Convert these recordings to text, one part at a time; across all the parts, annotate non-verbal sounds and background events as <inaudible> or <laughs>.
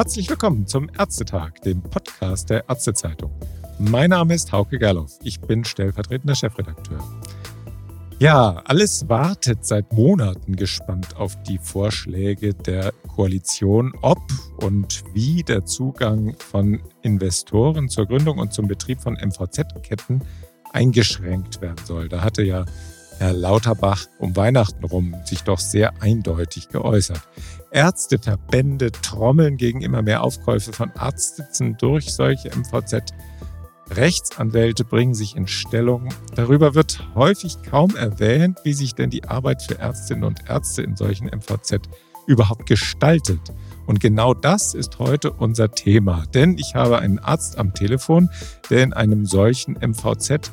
Herzlich willkommen zum Ärztetag, dem Podcast der Ärztezeitung. Mein Name ist Hauke Gerloff. Ich bin stellvertretender Chefredakteur. Ja, alles wartet seit Monaten gespannt auf die Vorschläge der Koalition, ob und wie der Zugang von Investoren zur Gründung und zum Betrieb von MVZ-Ketten eingeschränkt werden soll. Da hatte ja Herr Lauterbach um Weihnachten rum sich doch sehr eindeutig geäußert. Ärzteverbände trommeln gegen immer mehr Aufkäufe von Arztsitzen durch solche MVZ. Rechtsanwälte bringen sich in Stellung. Darüber wird häufig kaum erwähnt, wie sich denn die Arbeit für Ärztinnen und Ärzte in solchen MVZ überhaupt gestaltet. Und genau das ist heute unser Thema. Denn ich habe einen Arzt am Telefon, der in einem solchen MVZ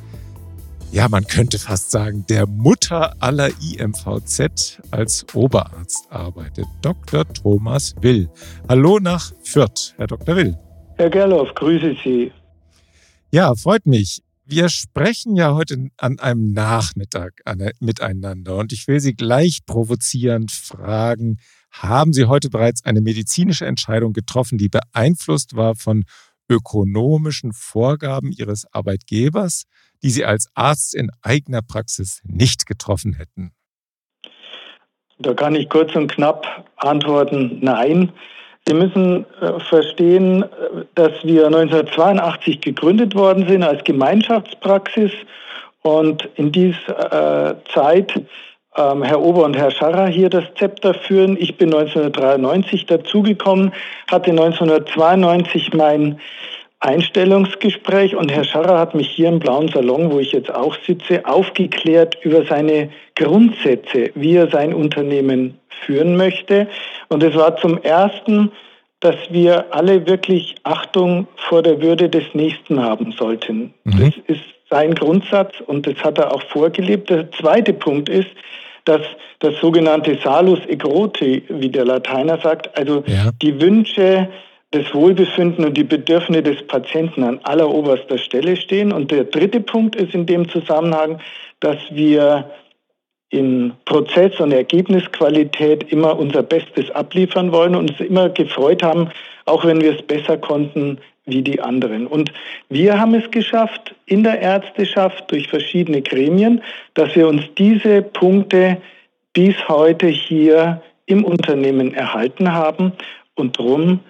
ja, man könnte fast sagen, der Mutter aller IMVZ als Oberarzt arbeitet, Dr. Thomas Will. Hallo nach Fürth, Herr Dr. Will. Herr Gerloff, grüße Sie. Ja, freut mich. Wir sprechen ja heute an einem Nachmittag miteinander und ich will Sie gleich provozierend fragen, haben Sie heute bereits eine medizinische Entscheidung getroffen, die beeinflusst war von ökonomischen Vorgaben Ihres Arbeitgebers? Die Sie als Arzt in eigener Praxis nicht getroffen hätten? Da kann ich kurz und knapp antworten, nein. Sie müssen äh, verstehen, dass wir 1982 gegründet worden sind als Gemeinschaftspraxis und in dieser äh, Zeit ähm, Herr Ober und Herr Scharrer hier das Zepter führen. Ich bin 1993 dazugekommen, hatte 1992 mein Einstellungsgespräch und Herr Scharrer hat mich hier im blauen Salon, wo ich jetzt auch sitze, aufgeklärt über seine Grundsätze, wie er sein Unternehmen führen möchte. Und es war zum ersten, dass wir alle wirklich Achtung vor der Würde des Nächsten haben sollten. Mhm. Das ist sein Grundsatz und das hat er auch vorgelebt. Der zweite Punkt ist, dass das sogenannte Salus egrote, wie der Lateiner sagt, also ja. die Wünsche das Wohlbefinden und die Bedürfnisse des Patienten an alleroberster Stelle stehen. Und der dritte Punkt ist in dem Zusammenhang, dass wir in Prozess- und Ergebnisqualität immer unser Bestes abliefern wollen und uns immer gefreut haben, auch wenn wir es besser konnten wie die anderen. Und wir haben es geschafft in der Ärzteschaft durch verschiedene Gremien, dass wir uns diese Punkte bis heute hier im Unternehmen erhalten haben und darum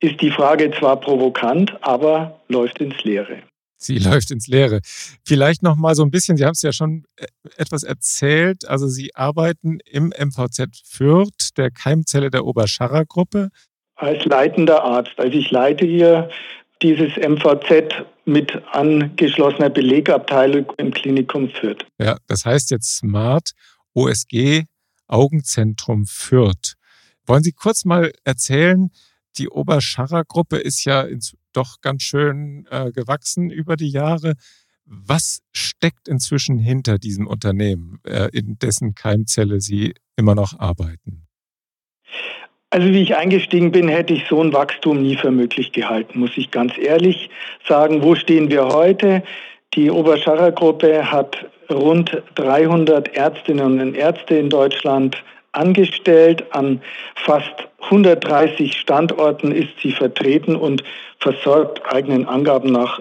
ist die Frage zwar provokant, aber läuft ins Leere. Sie <laughs> läuft ins Leere. Vielleicht noch mal so ein bisschen, Sie haben es ja schon äh, etwas erzählt, also Sie arbeiten im MVZ Fürth, der Keimzelle der Oberscharrer-Gruppe. Als leitender Arzt. Also ich leite hier dieses MVZ mit angeschlossener Belegabteilung im Klinikum Fürth. Ja, das heißt jetzt Smart OSG Augenzentrum Fürth. Wollen Sie kurz mal erzählen, die Oberscharrer-Gruppe ist ja doch ganz schön äh, gewachsen über die Jahre. Was steckt inzwischen hinter diesem Unternehmen, äh, in dessen Keimzelle Sie immer noch arbeiten? Also wie ich eingestiegen bin, hätte ich so ein Wachstum nie für möglich gehalten, muss ich ganz ehrlich sagen. Wo stehen wir heute? Die Oberscharrer-Gruppe hat rund 300 Ärztinnen und Ärzte in Deutschland angestellt. An fast 130 Standorten ist sie vertreten und versorgt eigenen Angaben nach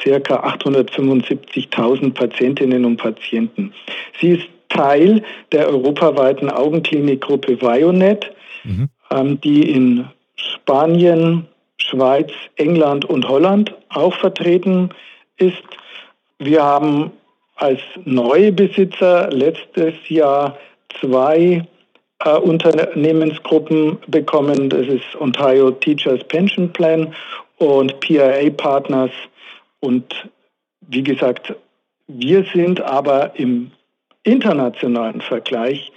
circa 875.000 Patientinnen und Patienten. Sie ist Teil der europaweiten Augenklinikgruppe Vionet, mhm. ähm, die in Spanien, Schweiz, England und Holland auch vertreten ist. Wir haben als neue Besitzer letztes Jahr zwei äh, Unternehmensgruppen bekommen. Das ist Ontario Teachers Pension Plan und PIA Partners. Und wie gesagt, wir sind aber im internationalen Vergleich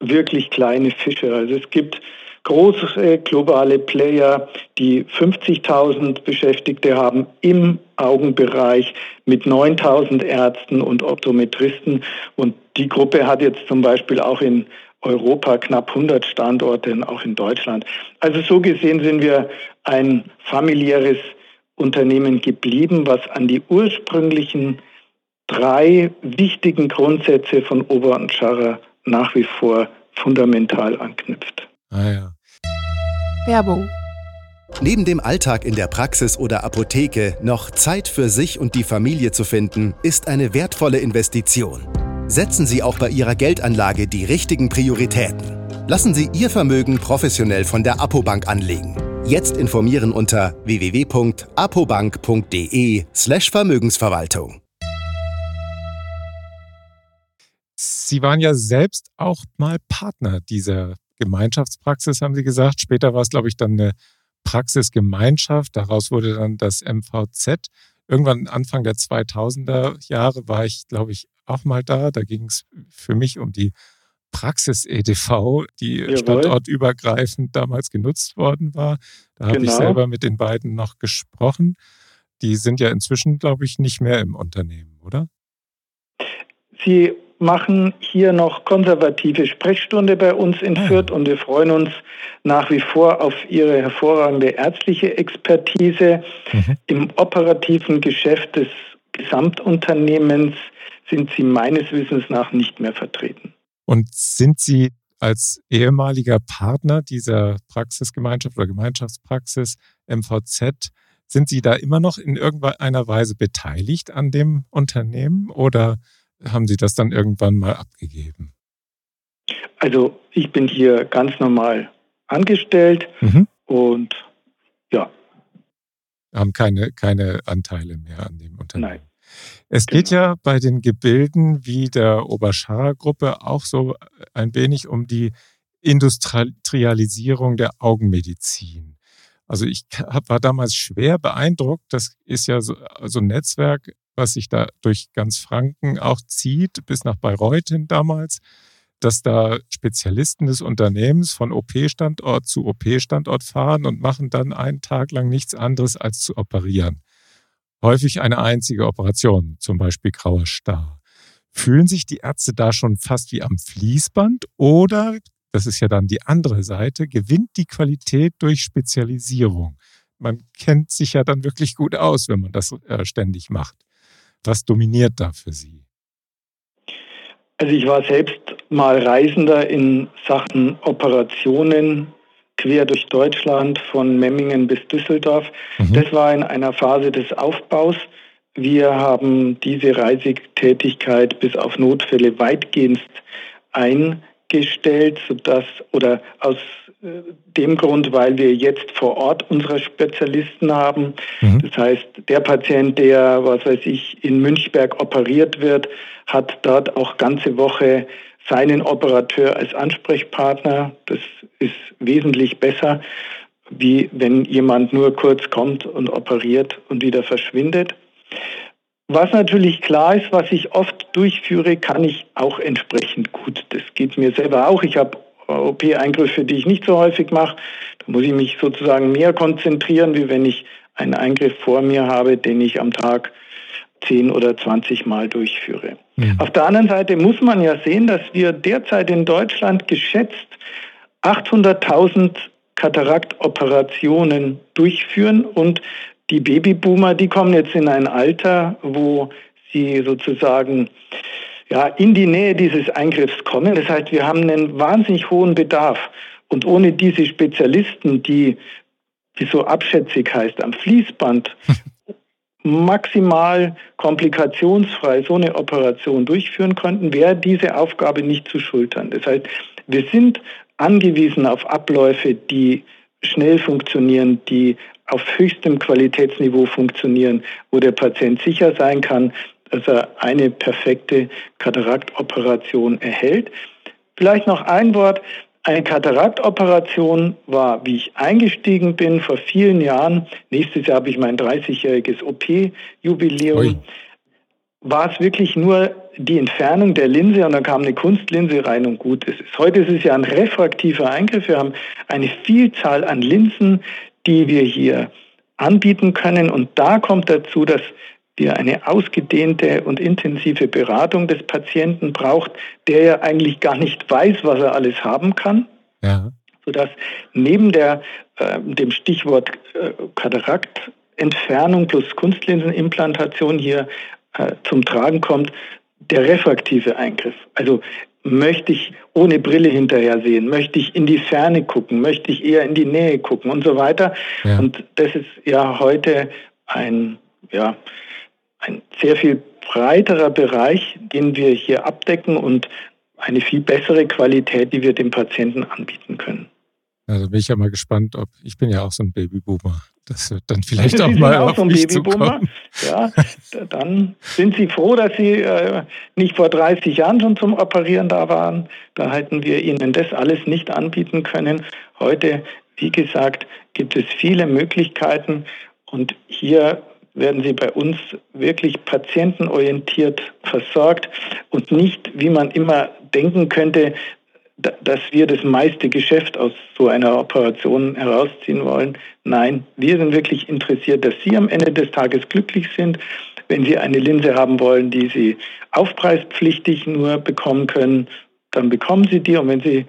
wirklich kleine Fische. Also es gibt große globale Player, die 50.000 Beschäftigte haben im Augenbereich mit 9.000 Ärzten und Optometristen. Und die Gruppe hat jetzt zum Beispiel auch in Europa knapp 100 Standorte, auch in Deutschland. Also so gesehen sind wir ein familiäres Unternehmen geblieben, was an die ursprünglichen drei wichtigen Grundsätze von Ober und Scharrer nach wie vor fundamental anknüpft. Ah ja. Werbung Neben dem Alltag in der Praxis oder Apotheke noch Zeit für sich und die Familie zu finden, ist eine wertvolle Investition. Setzen Sie auch bei Ihrer Geldanlage die richtigen Prioritäten. Lassen Sie Ihr Vermögen professionell von der Apobank anlegen. Jetzt informieren unter www.apobank.de/vermögensverwaltung. Sie waren ja selbst auch mal Partner dieser Gemeinschaftspraxis, haben Sie gesagt. Später war es, glaube ich, dann eine Praxisgemeinschaft. Daraus wurde dann das MVZ. Irgendwann Anfang der 2000er Jahre war ich, glaube ich, auch mal da. Da ging es für mich um die Praxis-EDV, die Jawohl. standortübergreifend damals genutzt worden war. Da genau. habe ich selber mit den beiden noch gesprochen. Die sind ja inzwischen, glaube ich, nicht mehr im Unternehmen, oder? Sie machen hier noch konservative Sprechstunde bei uns in ah. Fürth und wir freuen uns nach wie vor auf Ihre hervorragende ärztliche Expertise. Mhm. Im operativen Geschäft des Gesamtunternehmens sind Sie meines Wissens nach nicht mehr vertreten. Und sind Sie als ehemaliger Partner dieser Praxisgemeinschaft oder Gemeinschaftspraxis MVZ, sind Sie da immer noch in irgendeiner Weise beteiligt an dem Unternehmen oder haben Sie das dann irgendwann mal abgegeben? Also ich bin hier ganz normal angestellt mhm. und ja. Haben keine, keine Anteile mehr an dem Unternehmen. Nein. Es genau. geht ja bei den Gebilden wie der Oberscharrer-Gruppe auch so ein wenig um die Industrialisierung der Augenmedizin. Also ich war damals schwer beeindruckt. Das ist ja so, so ein Netzwerk was sich da durch ganz Franken auch zieht, bis nach Bayreuth hin damals, dass da Spezialisten des Unternehmens von OP-Standort zu OP-Standort fahren und machen dann einen Tag lang nichts anderes als zu operieren. Häufig eine einzige Operation, zum Beispiel grauer Star. Fühlen sich die Ärzte da schon fast wie am Fließband oder, das ist ja dann die andere Seite, gewinnt die Qualität durch Spezialisierung? Man kennt sich ja dann wirklich gut aus, wenn man das äh, ständig macht. Was dominiert da für Sie? Also ich war selbst mal Reisender in Sachen Operationen quer durch Deutschland von Memmingen bis Düsseldorf. Mhm. Das war in einer Phase des Aufbaus. Wir haben diese Reisetätigkeit bis auf Notfälle weitgehend eingestellt, sodass oder aus dem Grund, weil wir jetzt vor Ort unsere Spezialisten haben. Mhm. Das heißt, der Patient, der, was weiß ich, in Münchberg operiert wird, hat dort auch ganze Woche seinen Operateur als Ansprechpartner. Das ist wesentlich besser, wie wenn jemand nur kurz kommt und operiert und wieder verschwindet. Was natürlich klar ist, was ich oft durchführe, kann ich auch entsprechend gut. Das geht mir selber auch. Ich habe OP-Eingriffe, die ich nicht so häufig mache. Da muss ich mich sozusagen mehr konzentrieren, wie wenn ich einen Eingriff vor mir habe, den ich am Tag 10 oder 20 Mal durchführe. Mhm. Auf der anderen Seite muss man ja sehen, dass wir derzeit in Deutschland geschätzt 800.000 Kataraktoperationen durchführen und die Babyboomer, die kommen jetzt in ein Alter, wo sie sozusagen ja, in die Nähe dieses Eingriffs kommen. Das heißt, wir haben einen wahnsinnig hohen Bedarf. Und ohne diese Spezialisten, die, wie so abschätzig heißt, am Fließband <laughs> maximal komplikationsfrei so eine Operation durchführen konnten, wäre diese Aufgabe nicht zu schultern. Das heißt, wir sind angewiesen auf Abläufe, die schnell funktionieren, die auf höchstem Qualitätsniveau funktionieren, wo der Patient sicher sein kann, dass er eine perfekte Kataraktoperation erhält. Vielleicht noch ein Wort. Eine Kataraktoperation war, wie ich eingestiegen bin, vor vielen Jahren. Nächstes Jahr habe ich mein 30-jähriges OP-Jubiläum. War es wirklich nur die Entfernung der Linse und dann kam eine Kunstlinse rein und gut ist es. Heute ist es ja ein refraktiver Eingriff. Wir haben eine Vielzahl an Linsen, die wir hier anbieten können. Und da kommt dazu, dass wir eine ausgedehnte und intensive Beratung des Patienten braucht, der ja eigentlich gar nicht weiß, was er alles haben kann. Ja. Sodass neben der, äh, dem Stichwort äh, Kataraktentfernung plus Kunstlinsenimplantation hier äh, zum Tragen kommt, der refraktive Eingriff. Also möchte ich ohne Brille hinterher sehen? Möchte ich in die Ferne gucken? Möchte ich eher in die Nähe gucken und so weiter? Ja. Und das ist ja heute ein, ja, ein sehr viel breiterer Bereich, den wir hier abdecken und eine viel bessere Qualität, die wir dem Patienten anbieten können. Ja, da bin ich ja mal gespannt, ob ich bin ja auch so ein Babyboomer. Das wird dann vielleicht auch mal auch auf so ein mich Babyboomer. Ja, dann sind Sie froh, dass Sie äh, nicht vor 30 Jahren schon zum Operieren da waren. Da hätten wir Ihnen das alles nicht anbieten können. Heute, wie gesagt, gibt es viele Möglichkeiten und hier werden sie bei uns wirklich patientenorientiert versorgt und nicht, wie man immer denken könnte, dass wir das meiste Geschäft aus so einer Operation herausziehen wollen. Nein, wir sind wirklich interessiert, dass Sie am Ende des Tages glücklich sind. Wenn Sie eine Linse haben wollen, die Sie aufpreispflichtig nur bekommen können, dann bekommen Sie die. Und wenn Sie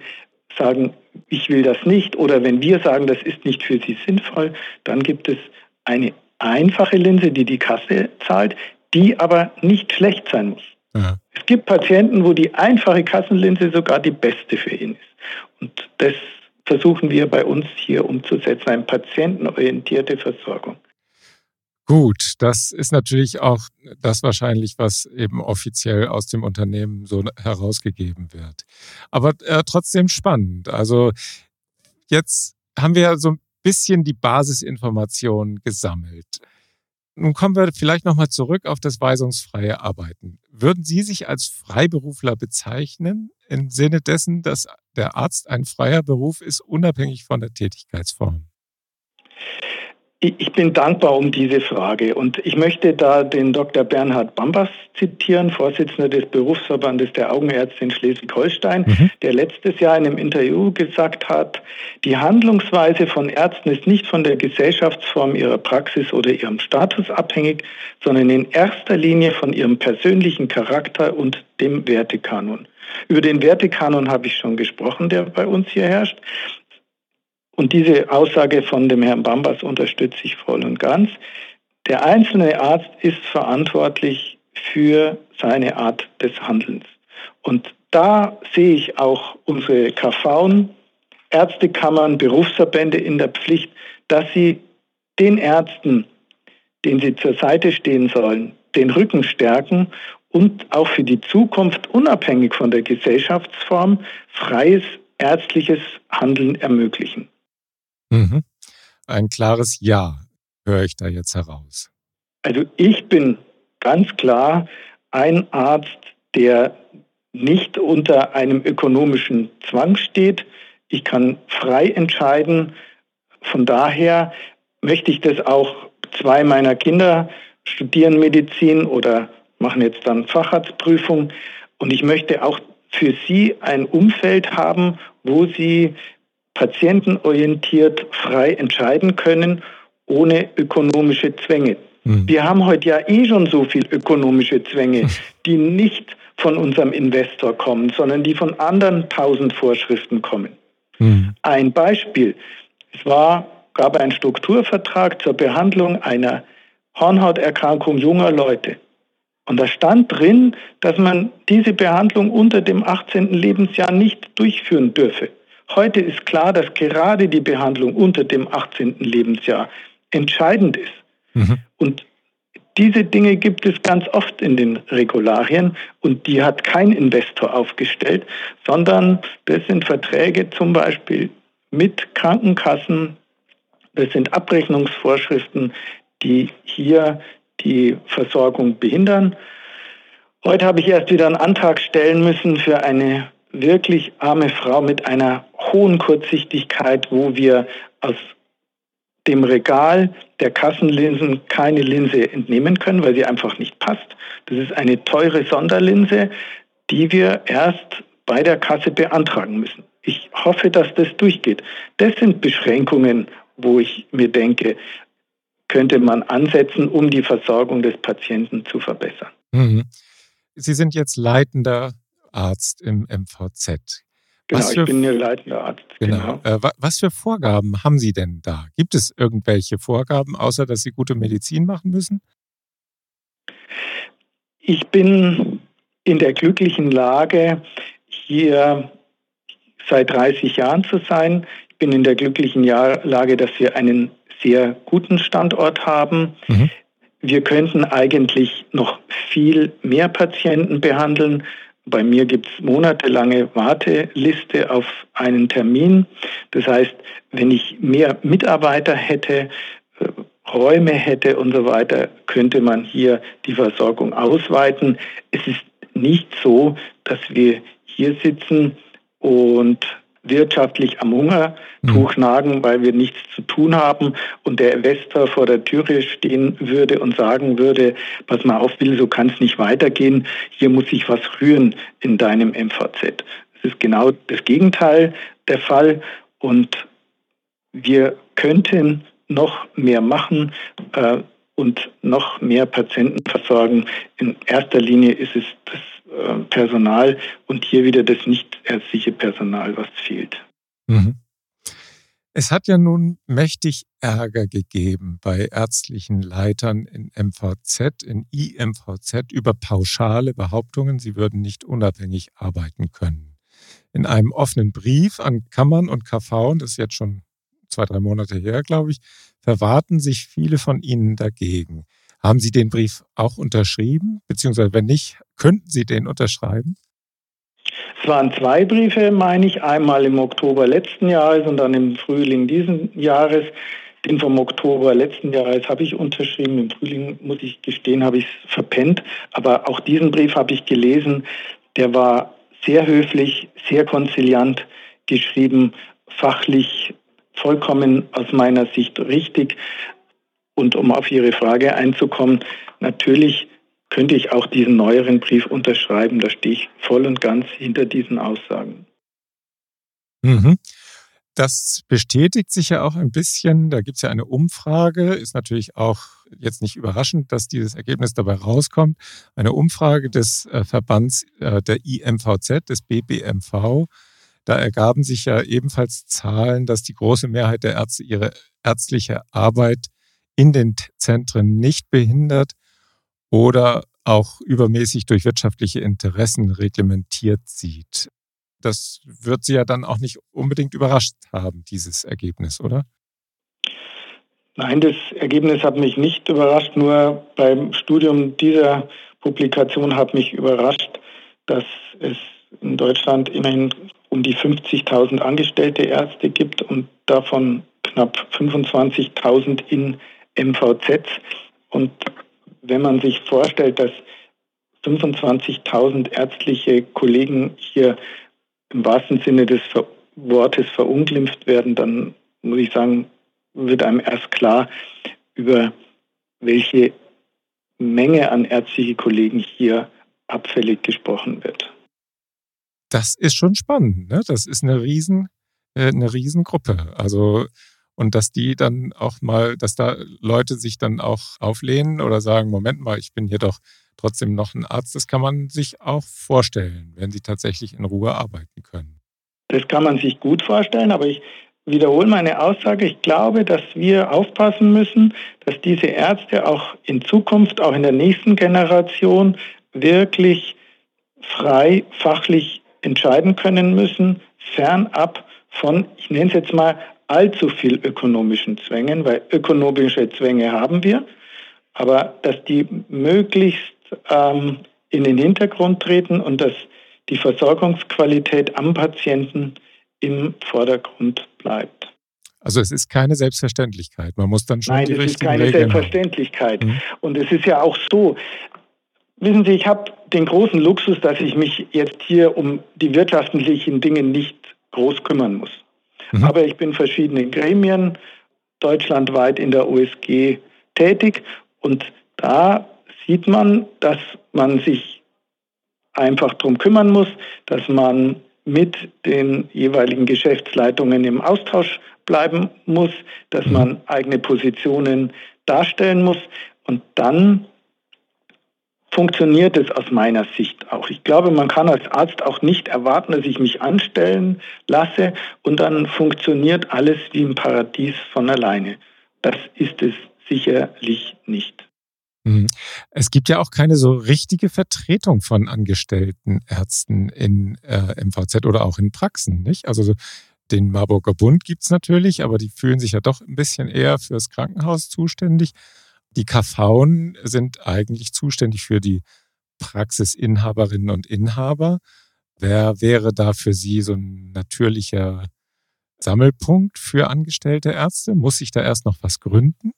sagen, ich will das nicht, oder wenn wir sagen, das ist nicht für Sie sinnvoll, dann gibt es eine einfache Linse, die die Kasse zahlt, die aber nicht schlecht sein muss. Ja. Es gibt Patienten, wo die einfache Kassenlinse sogar die beste für ihn ist. Und das versuchen wir bei uns hier umzusetzen, eine patientenorientierte Versorgung. Gut, das ist natürlich auch das wahrscheinlich, was eben offiziell aus dem Unternehmen so herausgegeben wird. Aber äh, trotzdem spannend. Also jetzt haben wir so ein bisschen die Basisinformationen gesammelt. Nun kommen wir vielleicht nochmal zurück auf das weisungsfreie Arbeiten. Würden Sie sich als Freiberufler bezeichnen, im Sinne dessen, dass der Arzt ein freier Beruf ist, unabhängig von der Tätigkeitsform? Ich bin dankbar um diese Frage und ich möchte da den Dr. Bernhard Bambas zitieren, Vorsitzender des Berufsverbandes der Augenärzte in Schleswig-Holstein, mhm. der letztes Jahr in einem Interview gesagt hat, die Handlungsweise von Ärzten ist nicht von der Gesellschaftsform ihrer Praxis oder ihrem Status abhängig, sondern in erster Linie von ihrem persönlichen Charakter und dem Wertekanon. Über den Wertekanon habe ich schon gesprochen, der bei uns hier herrscht. Und diese Aussage von dem Herrn Bambas unterstütze ich voll und ganz. Der einzelne Arzt ist verantwortlich für seine Art des Handelns. Und da sehe ich auch unsere KV, Ärztekammern, Berufsverbände in der Pflicht, dass sie den Ärzten, denen sie zur Seite stehen sollen, den Rücken stärken und auch für die Zukunft unabhängig von der Gesellschaftsform freies ärztliches Handeln ermöglichen. Mhm. Ein klares Ja höre ich da jetzt heraus. Also ich bin ganz klar ein Arzt, der nicht unter einem ökonomischen Zwang steht. Ich kann frei entscheiden. Von daher möchte ich das auch zwei meiner Kinder studieren Medizin oder machen jetzt dann Facharztprüfung. Und ich möchte auch für sie ein Umfeld haben, wo sie patientenorientiert frei entscheiden können, ohne ökonomische Zwänge. Mhm. Wir haben heute ja eh schon so viel ökonomische Zwänge, die nicht von unserem Investor kommen, sondern die von anderen tausend Vorschriften kommen. Mhm. Ein Beispiel. Es war, gab einen Strukturvertrag zur Behandlung einer Hornhauterkrankung junger Leute. Und da stand drin, dass man diese Behandlung unter dem 18. Lebensjahr nicht durchführen dürfe. Heute ist klar, dass gerade die Behandlung unter dem 18. Lebensjahr entscheidend ist. Mhm. Und diese Dinge gibt es ganz oft in den Regularien und die hat kein Investor aufgestellt, sondern das sind Verträge zum Beispiel mit Krankenkassen, das sind Abrechnungsvorschriften, die hier die Versorgung behindern. Heute habe ich erst wieder einen Antrag stellen müssen für eine wirklich arme Frau mit einer hohen Kurzsichtigkeit, wo wir aus dem Regal der Kassenlinsen keine Linse entnehmen können, weil sie einfach nicht passt. Das ist eine teure Sonderlinse, die wir erst bei der Kasse beantragen müssen. Ich hoffe, dass das durchgeht. Das sind Beschränkungen, wo ich mir denke, könnte man ansetzen, um die Versorgung des Patienten zu verbessern. Mhm. Sie sind jetzt leitender Arzt im MVZ. Genau, ich bin hier leitender Arzt. Genau. genau. Äh, was für Vorgaben haben Sie denn da? Gibt es irgendwelche Vorgaben, außer dass Sie gute Medizin machen müssen? Ich bin in der glücklichen Lage, hier seit 30 Jahren zu sein. Ich bin in der glücklichen Lage, dass wir einen sehr guten Standort haben. Mhm. Wir könnten eigentlich noch viel mehr Patienten behandeln. Bei mir gibt es monatelange Warteliste auf einen Termin. Das heißt, wenn ich mehr Mitarbeiter hätte, äh, Räume hätte und so weiter, könnte man hier die Versorgung ausweiten. Es ist nicht so, dass wir hier sitzen und wirtschaftlich am Hungertuch mhm. nagen, weil wir nichts zu tun haben und der Investor vor der Türe stehen würde und sagen würde, pass mal auf, Bill, so kann es nicht weitergehen, hier muss sich was rühren in deinem MVZ. Es ist genau das Gegenteil der Fall und wir könnten noch mehr machen äh, und noch mehr Patienten versorgen. In erster Linie ist es das Personal und hier wieder das nicht ärztliche Personal, was fehlt. Mhm. Es hat ja nun mächtig Ärger gegeben bei ärztlichen Leitern in MVZ, in IMVZ über pauschale Behauptungen, sie würden nicht unabhängig arbeiten können. In einem offenen Brief an Kammern und KV, und das ist jetzt schon zwei, drei Monate her, glaube ich, verwahrten sich viele von Ihnen dagegen. Haben Sie den Brief auch unterschrieben? Beziehungsweise wenn nicht, könnten Sie den unterschreiben? Es waren zwei Briefe, meine ich, einmal im Oktober letzten Jahres und dann im Frühling diesen Jahres. Den vom Oktober letzten Jahres habe ich unterschrieben. Im Frühling, muss ich gestehen, habe ich es verpennt. Aber auch diesen Brief habe ich gelesen. Der war sehr höflich, sehr konziliant geschrieben, fachlich vollkommen aus meiner Sicht richtig. Und um auf Ihre Frage einzukommen, natürlich könnte ich auch diesen neueren Brief unterschreiben. Da stehe ich voll und ganz hinter diesen Aussagen. Mhm. Das bestätigt sich ja auch ein bisschen. Da gibt es ja eine Umfrage. Ist natürlich auch jetzt nicht überraschend, dass dieses Ergebnis dabei rauskommt. Eine Umfrage des äh, Verbands äh, der IMVZ, des BBMV. Da ergaben sich ja ebenfalls Zahlen, dass die große Mehrheit der Ärzte ihre ärztliche Arbeit in den Zentren nicht behindert oder auch übermäßig durch wirtschaftliche Interessen reglementiert sieht. Das wird Sie ja dann auch nicht unbedingt überrascht haben, dieses Ergebnis, oder? Nein, das Ergebnis hat mich nicht überrascht. Nur beim Studium dieser Publikation hat mich überrascht, dass es in Deutschland immerhin um die 50.000 angestellte Ärzte gibt und davon knapp 25.000 in MVZs. Und wenn man sich vorstellt, dass 25.000 ärztliche Kollegen hier im wahrsten Sinne des Wortes verunglimpft werden, dann muss ich sagen, wird einem erst klar, über welche Menge an ärztliche Kollegen hier abfällig gesprochen wird. Das ist schon spannend. Ne? Das ist eine riesen, äh, eine Riesengruppe. Also und dass die dann auch mal, dass da Leute sich dann auch auflehnen oder sagen, Moment mal, ich bin hier doch trotzdem noch ein Arzt, das kann man sich auch vorstellen, wenn sie tatsächlich in Ruhe arbeiten können. Das kann man sich gut vorstellen, aber ich wiederhole meine Aussage. Ich glaube, dass wir aufpassen müssen, dass diese Ärzte auch in Zukunft, auch in der nächsten Generation wirklich frei fachlich entscheiden können müssen, fernab von, ich nenne es jetzt mal, allzu viel ökonomischen Zwängen, weil ökonomische Zwänge haben wir, aber dass die möglichst ähm, in den Hintergrund treten und dass die Versorgungsqualität am Patienten im Vordergrund bleibt. Also es ist keine Selbstverständlichkeit. Man muss dann schon Nein, die es ist keine Regeln Selbstverständlichkeit. Mhm. Und es ist ja auch so. Wissen Sie, ich habe den großen Luxus, dass ich mich jetzt hier um die wirtschaftlichen Dinge nicht groß kümmern muss. Mhm. Aber ich bin in verschiedenen Gremien deutschlandweit in der USG tätig und da sieht man, dass man sich einfach darum kümmern muss, dass man mit den jeweiligen Geschäftsleitungen im Austausch bleiben muss, dass mhm. man eigene Positionen darstellen muss und dann funktioniert es aus meiner Sicht auch. Ich glaube, man kann als Arzt auch nicht erwarten, dass ich mich anstellen lasse und dann funktioniert alles wie im Paradies von alleine. Das ist es sicherlich nicht. Mhm. Es gibt ja auch keine so richtige Vertretung von angestellten Ärzten in äh, MVZ oder auch in Praxen, nicht? Also den Marburger Bund gibt es natürlich, aber die fühlen sich ja doch ein bisschen eher fürs Krankenhaus zuständig. Die KV sind eigentlich zuständig für die Praxisinhaberinnen und Inhaber. Wer wäre da für Sie so ein natürlicher Sammelpunkt für angestellte Ärzte? Muss sich da erst noch was gründen?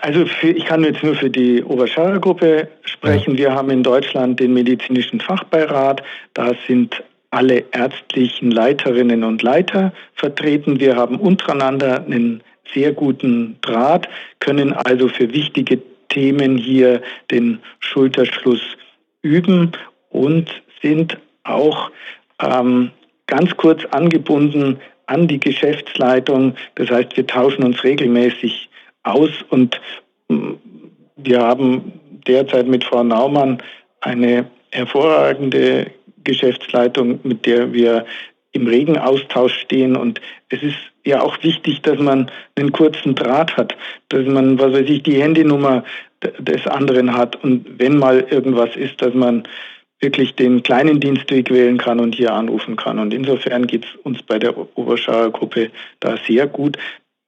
Also für, ich kann jetzt nur für die Oberscharrer-Gruppe sprechen. Ja. Wir haben in Deutschland den medizinischen Fachbeirat. Da sind alle ärztlichen Leiterinnen und Leiter vertreten. Wir haben untereinander einen sehr guten Draht, können also für wichtige Themen hier den Schulterschluss üben und sind auch ähm, ganz kurz angebunden an die Geschäftsleitung. Das heißt, wir tauschen uns regelmäßig aus und mm, wir haben derzeit mit Frau Naumann eine hervorragende Geschäftsleitung, mit der wir im regen Austausch stehen. Und es ist ja auch wichtig, dass man einen kurzen Draht hat, dass man, was weiß ich, die Handynummer des anderen hat und wenn mal irgendwas ist, dass man wirklich den kleinen Dienstweg wählen kann und hier anrufen kann. Und insofern geht es uns bei der Oberschauer Gruppe da sehr gut.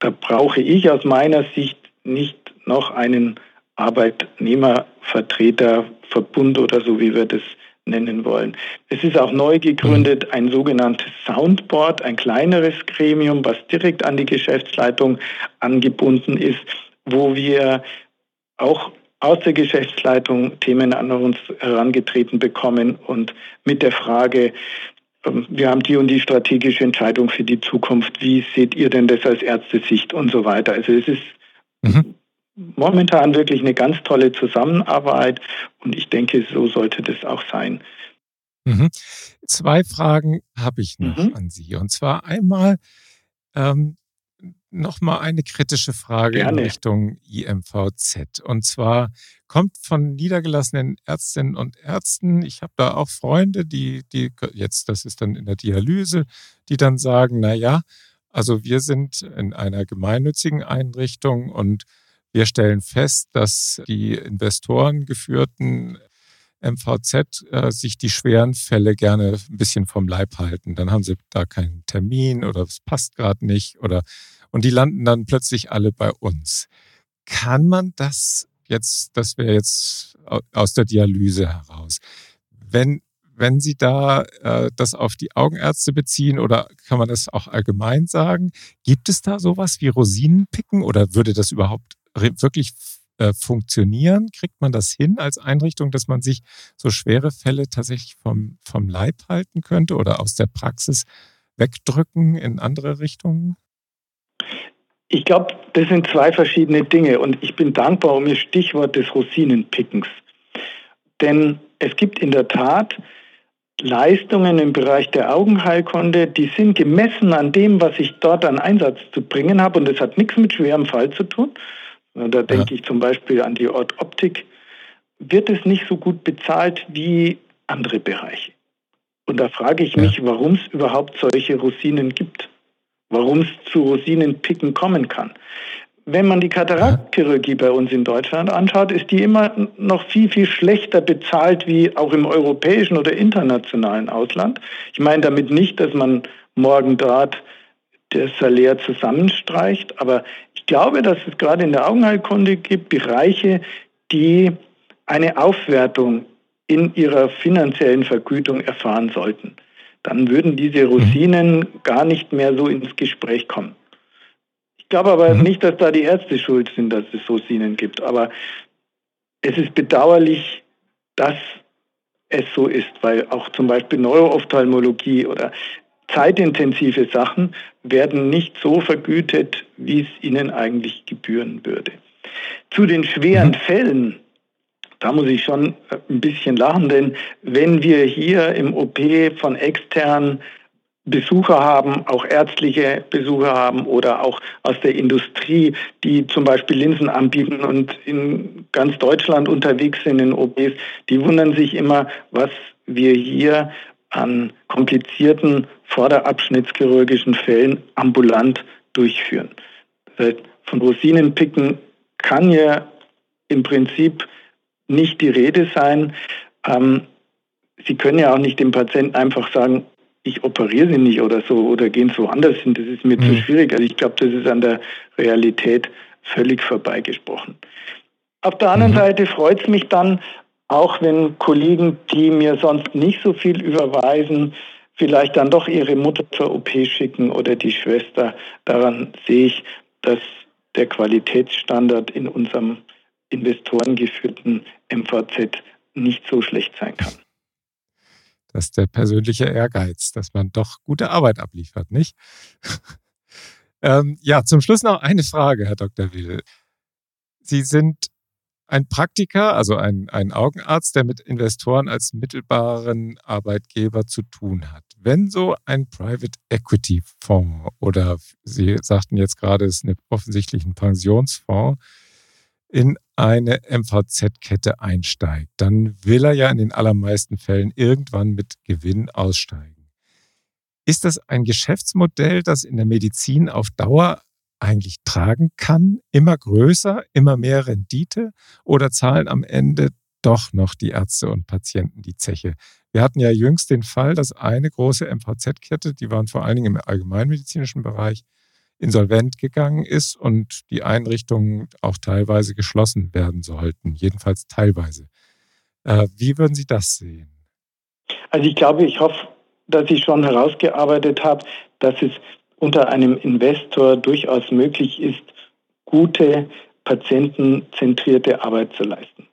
Da brauche ich aus meiner Sicht nicht noch einen Arbeitnehmervertreterverbund oder so, wie wir das nennen wollen. Es ist auch neu gegründet ein sogenanntes Soundboard, ein kleineres Gremium, was direkt an die Geschäftsleitung angebunden ist, wo wir auch aus der Geschäftsleitung Themen an uns herangetreten bekommen und mit der Frage, ähm, wir haben die und die strategische Entscheidung für die Zukunft, wie seht ihr denn das als Ärztesicht und so weiter. Also es ist mhm. Momentan wirklich eine ganz tolle Zusammenarbeit und ich denke, so sollte das auch sein. Mhm. Zwei Fragen habe ich noch mhm. an Sie. Und zwar einmal, ähm, nochmal eine kritische Frage Gerne. in Richtung IMVZ. Und zwar kommt von niedergelassenen Ärztinnen und Ärzten, ich habe da auch Freunde, die, die jetzt, das ist dann in der Dialyse, die dann sagen, na ja, also wir sind in einer gemeinnützigen Einrichtung und wir stellen fest, dass die investorengeführten MVZ äh, sich die schweren Fälle gerne ein bisschen vom Leib halten. Dann haben sie da keinen Termin oder es passt gerade nicht oder und die landen dann plötzlich alle bei uns. Kann man das jetzt, das wäre jetzt aus der Dialyse heraus, wenn, wenn Sie da äh, das auf die Augenärzte beziehen oder kann man das auch allgemein sagen, gibt es da sowas wie Rosinenpicken oder würde das überhaupt wirklich äh, funktionieren? Kriegt man das hin als Einrichtung, dass man sich so schwere Fälle tatsächlich vom, vom Leib halten könnte oder aus der Praxis wegdrücken in andere Richtungen? Ich glaube, das sind zwei verschiedene Dinge und ich bin dankbar um Ihr Stichwort des Rosinenpickens. Denn es gibt in der Tat Leistungen im Bereich der Augenheilkunde, die sind gemessen an dem, was ich dort an Einsatz zu bringen habe und das hat nichts mit schwerem Fall zu tun. Da denke ja. ich zum Beispiel an die Ortoptik. Wird es nicht so gut bezahlt wie andere Bereiche? Und da frage ich mich, ja. warum es überhaupt solche Rosinen gibt warum es zu Rosinenpicken kommen kann. Wenn man die Kataraktchirurgie bei uns in Deutschland anschaut, ist die immer noch viel, viel schlechter bezahlt wie auch im europäischen oder internationalen Ausland. Ich meine damit nicht, dass man morgen dort das Salär zusammenstreicht, aber ich glaube, dass es gerade in der Augenheilkunde gibt Bereiche, die eine Aufwertung in ihrer finanziellen Vergütung erfahren sollten dann würden diese Rosinen gar nicht mehr so ins Gespräch kommen. Ich glaube aber mhm. nicht, dass da die Ärzte schuld sind, dass es Rosinen gibt. Aber es ist bedauerlich, dass es so ist, weil auch zum Beispiel Neuroophthalmologie oder zeitintensive Sachen werden nicht so vergütet, wie es ihnen eigentlich gebühren würde. Zu den schweren mhm. Fällen da muss ich schon ein bisschen lachen, denn wenn wir hier im OP von externen Besucher haben, auch ärztliche Besucher haben oder auch aus der Industrie, die zum Beispiel Linsen anbieten und in ganz Deutschland unterwegs sind in OPs, die wundern sich immer, was wir hier an komplizierten vorderabschnittschirurgischen Fällen ambulant durchführen. Von Rosinenpicken kann ja im Prinzip nicht die Rede sein. Ähm, Sie können ja auch nicht dem Patienten einfach sagen, ich operiere Sie nicht oder so oder gehen so anders hin. Das ist mir mhm. zu schwierig. Also ich glaube, das ist an der Realität völlig vorbeigesprochen. Auf der anderen mhm. Seite freut es mich dann, auch wenn Kollegen, die mir sonst nicht so viel überweisen, vielleicht dann doch ihre Mutter zur OP schicken oder die Schwester. Daran sehe ich, dass der Qualitätsstandard in unserem investorengeführten MVZ nicht so schlecht sein kann. Das ist der persönliche Ehrgeiz, dass man doch gute Arbeit abliefert, nicht? <laughs> ähm, ja, zum Schluss noch eine Frage, Herr Dr. Will. Sie sind ein Praktiker, also ein, ein Augenarzt, der mit Investoren als mittelbaren Arbeitgeber zu tun hat. Wenn so ein Private Equity Fonds oder Sie sagten jetzt gerade, es ist eine, offensichtlich ein Pensionsfonds, in eine MVZ-Kette einsteigt, dann will er ja in den allermeisten Fällen irgendwann mit Gewinn aussteigen. Ist das ein Geschäftsmodell, das in der Medizin auf Dauer eigentlich tragen kann? Immer größer, immer mehr Rendite oder zahlen am Ende doch noch die Ärzte und Patienten die Zeche? Wir hatten ja jüngst den Fall, dass eine große MVZ-Kette, die waren vor allen Dingen im allgemeinmedizinischen Bereich, insolvent gegangen ist und die Einrichtungen auch teilweise geschlossen werden sollten, jedenfalls teilweise. Äh, wie würden Sie das sehen? Also ich glaube, ich hoffe, dass ich schon herausgearbeitet habe, dass es unter einem Investor durchaus möglich ist, gute, patientenzentrierte Arbeit zu leisten.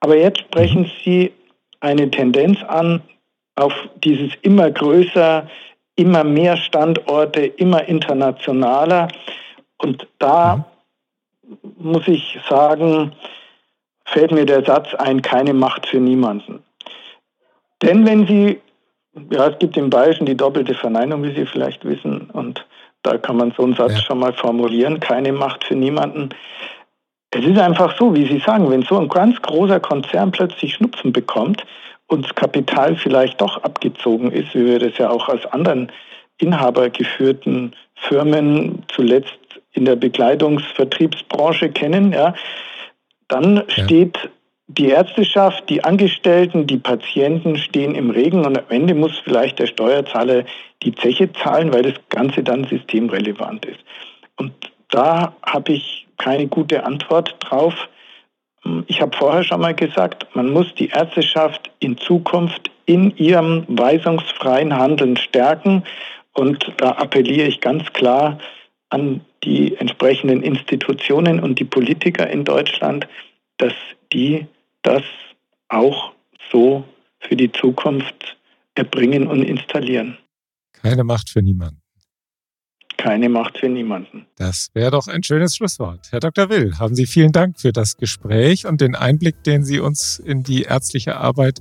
Aber jetzt sprechen mhm. Sie eine Tendenz an auf dieses immer größer, immer mehr Standorte, immer internationaler. Und da mhm. muss ich sagen, fällt mir der Satz ein, keine Macht für niemanden. Denn wenn Sie ja, es gibt im Bayerischen die doppelte Verneinung, wie Sie vielleicht wissen. Und da kann man so einen Satz ja. schon mal formulieren. Keine Macht für niemanden. Es ist einfach so, wie Sie sagen, wenn so ein ganz großer Konzern plötzlich Schnupfen bekommt und das Kapital vielleicht doch abgezogen ist, wie wir das ja auch aus anderen inhabergeführten Firmen zuletzt in der Bekleidungsvertriebsbranche kennen, ja, dann ja. steht die Ärzteschaft, die Angestellten, die Patienten stehen im Regen und am Ende muss vielleicht der Steuerzahler die Zeche zahlen, weil das Ganze dann systemrelevant ist. Und da habe ich keine gute Antwort drauf. Ich habe vorher schon mal gesagt, man muss die Ärzteschaft in Zukunft in ihrem weisungsfreien Handeln stärken. Und da appelliere ich ganz klar an die entsprechenden Institutionen und die Politiker in Deutschland, dass die das auch so für die Zukunft erbringen und installieren. Keine Macht für niemanden. Keine Macht für niemanden. Das wäre doch ein schönes Schlusswort. Herr Dr. Will, haben Sie vielen Dank für das Gespräch und den Einblick, den Sie uns in die ärztliche Arbeit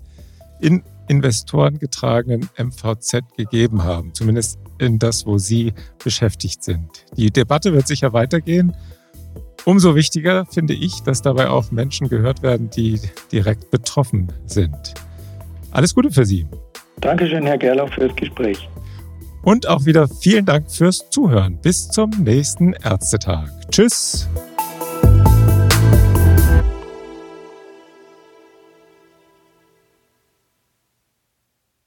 in investorengetragenen MVZ gegeben haben, zumindest in das, wo Sie beschäftigt sind. Die Debatte wird sicher weitergehen Umso wichtiger finde ich, dass dabei auch Menschen gehört werden, die direkt betroffen sind. Alles Gute für Sie. Dankeschön, Herr Gerloff, für das Gespräch. Und auch wieder vielen Dank fürs Zuhören. Bis zum nächsten Ärztetag. Tschüss.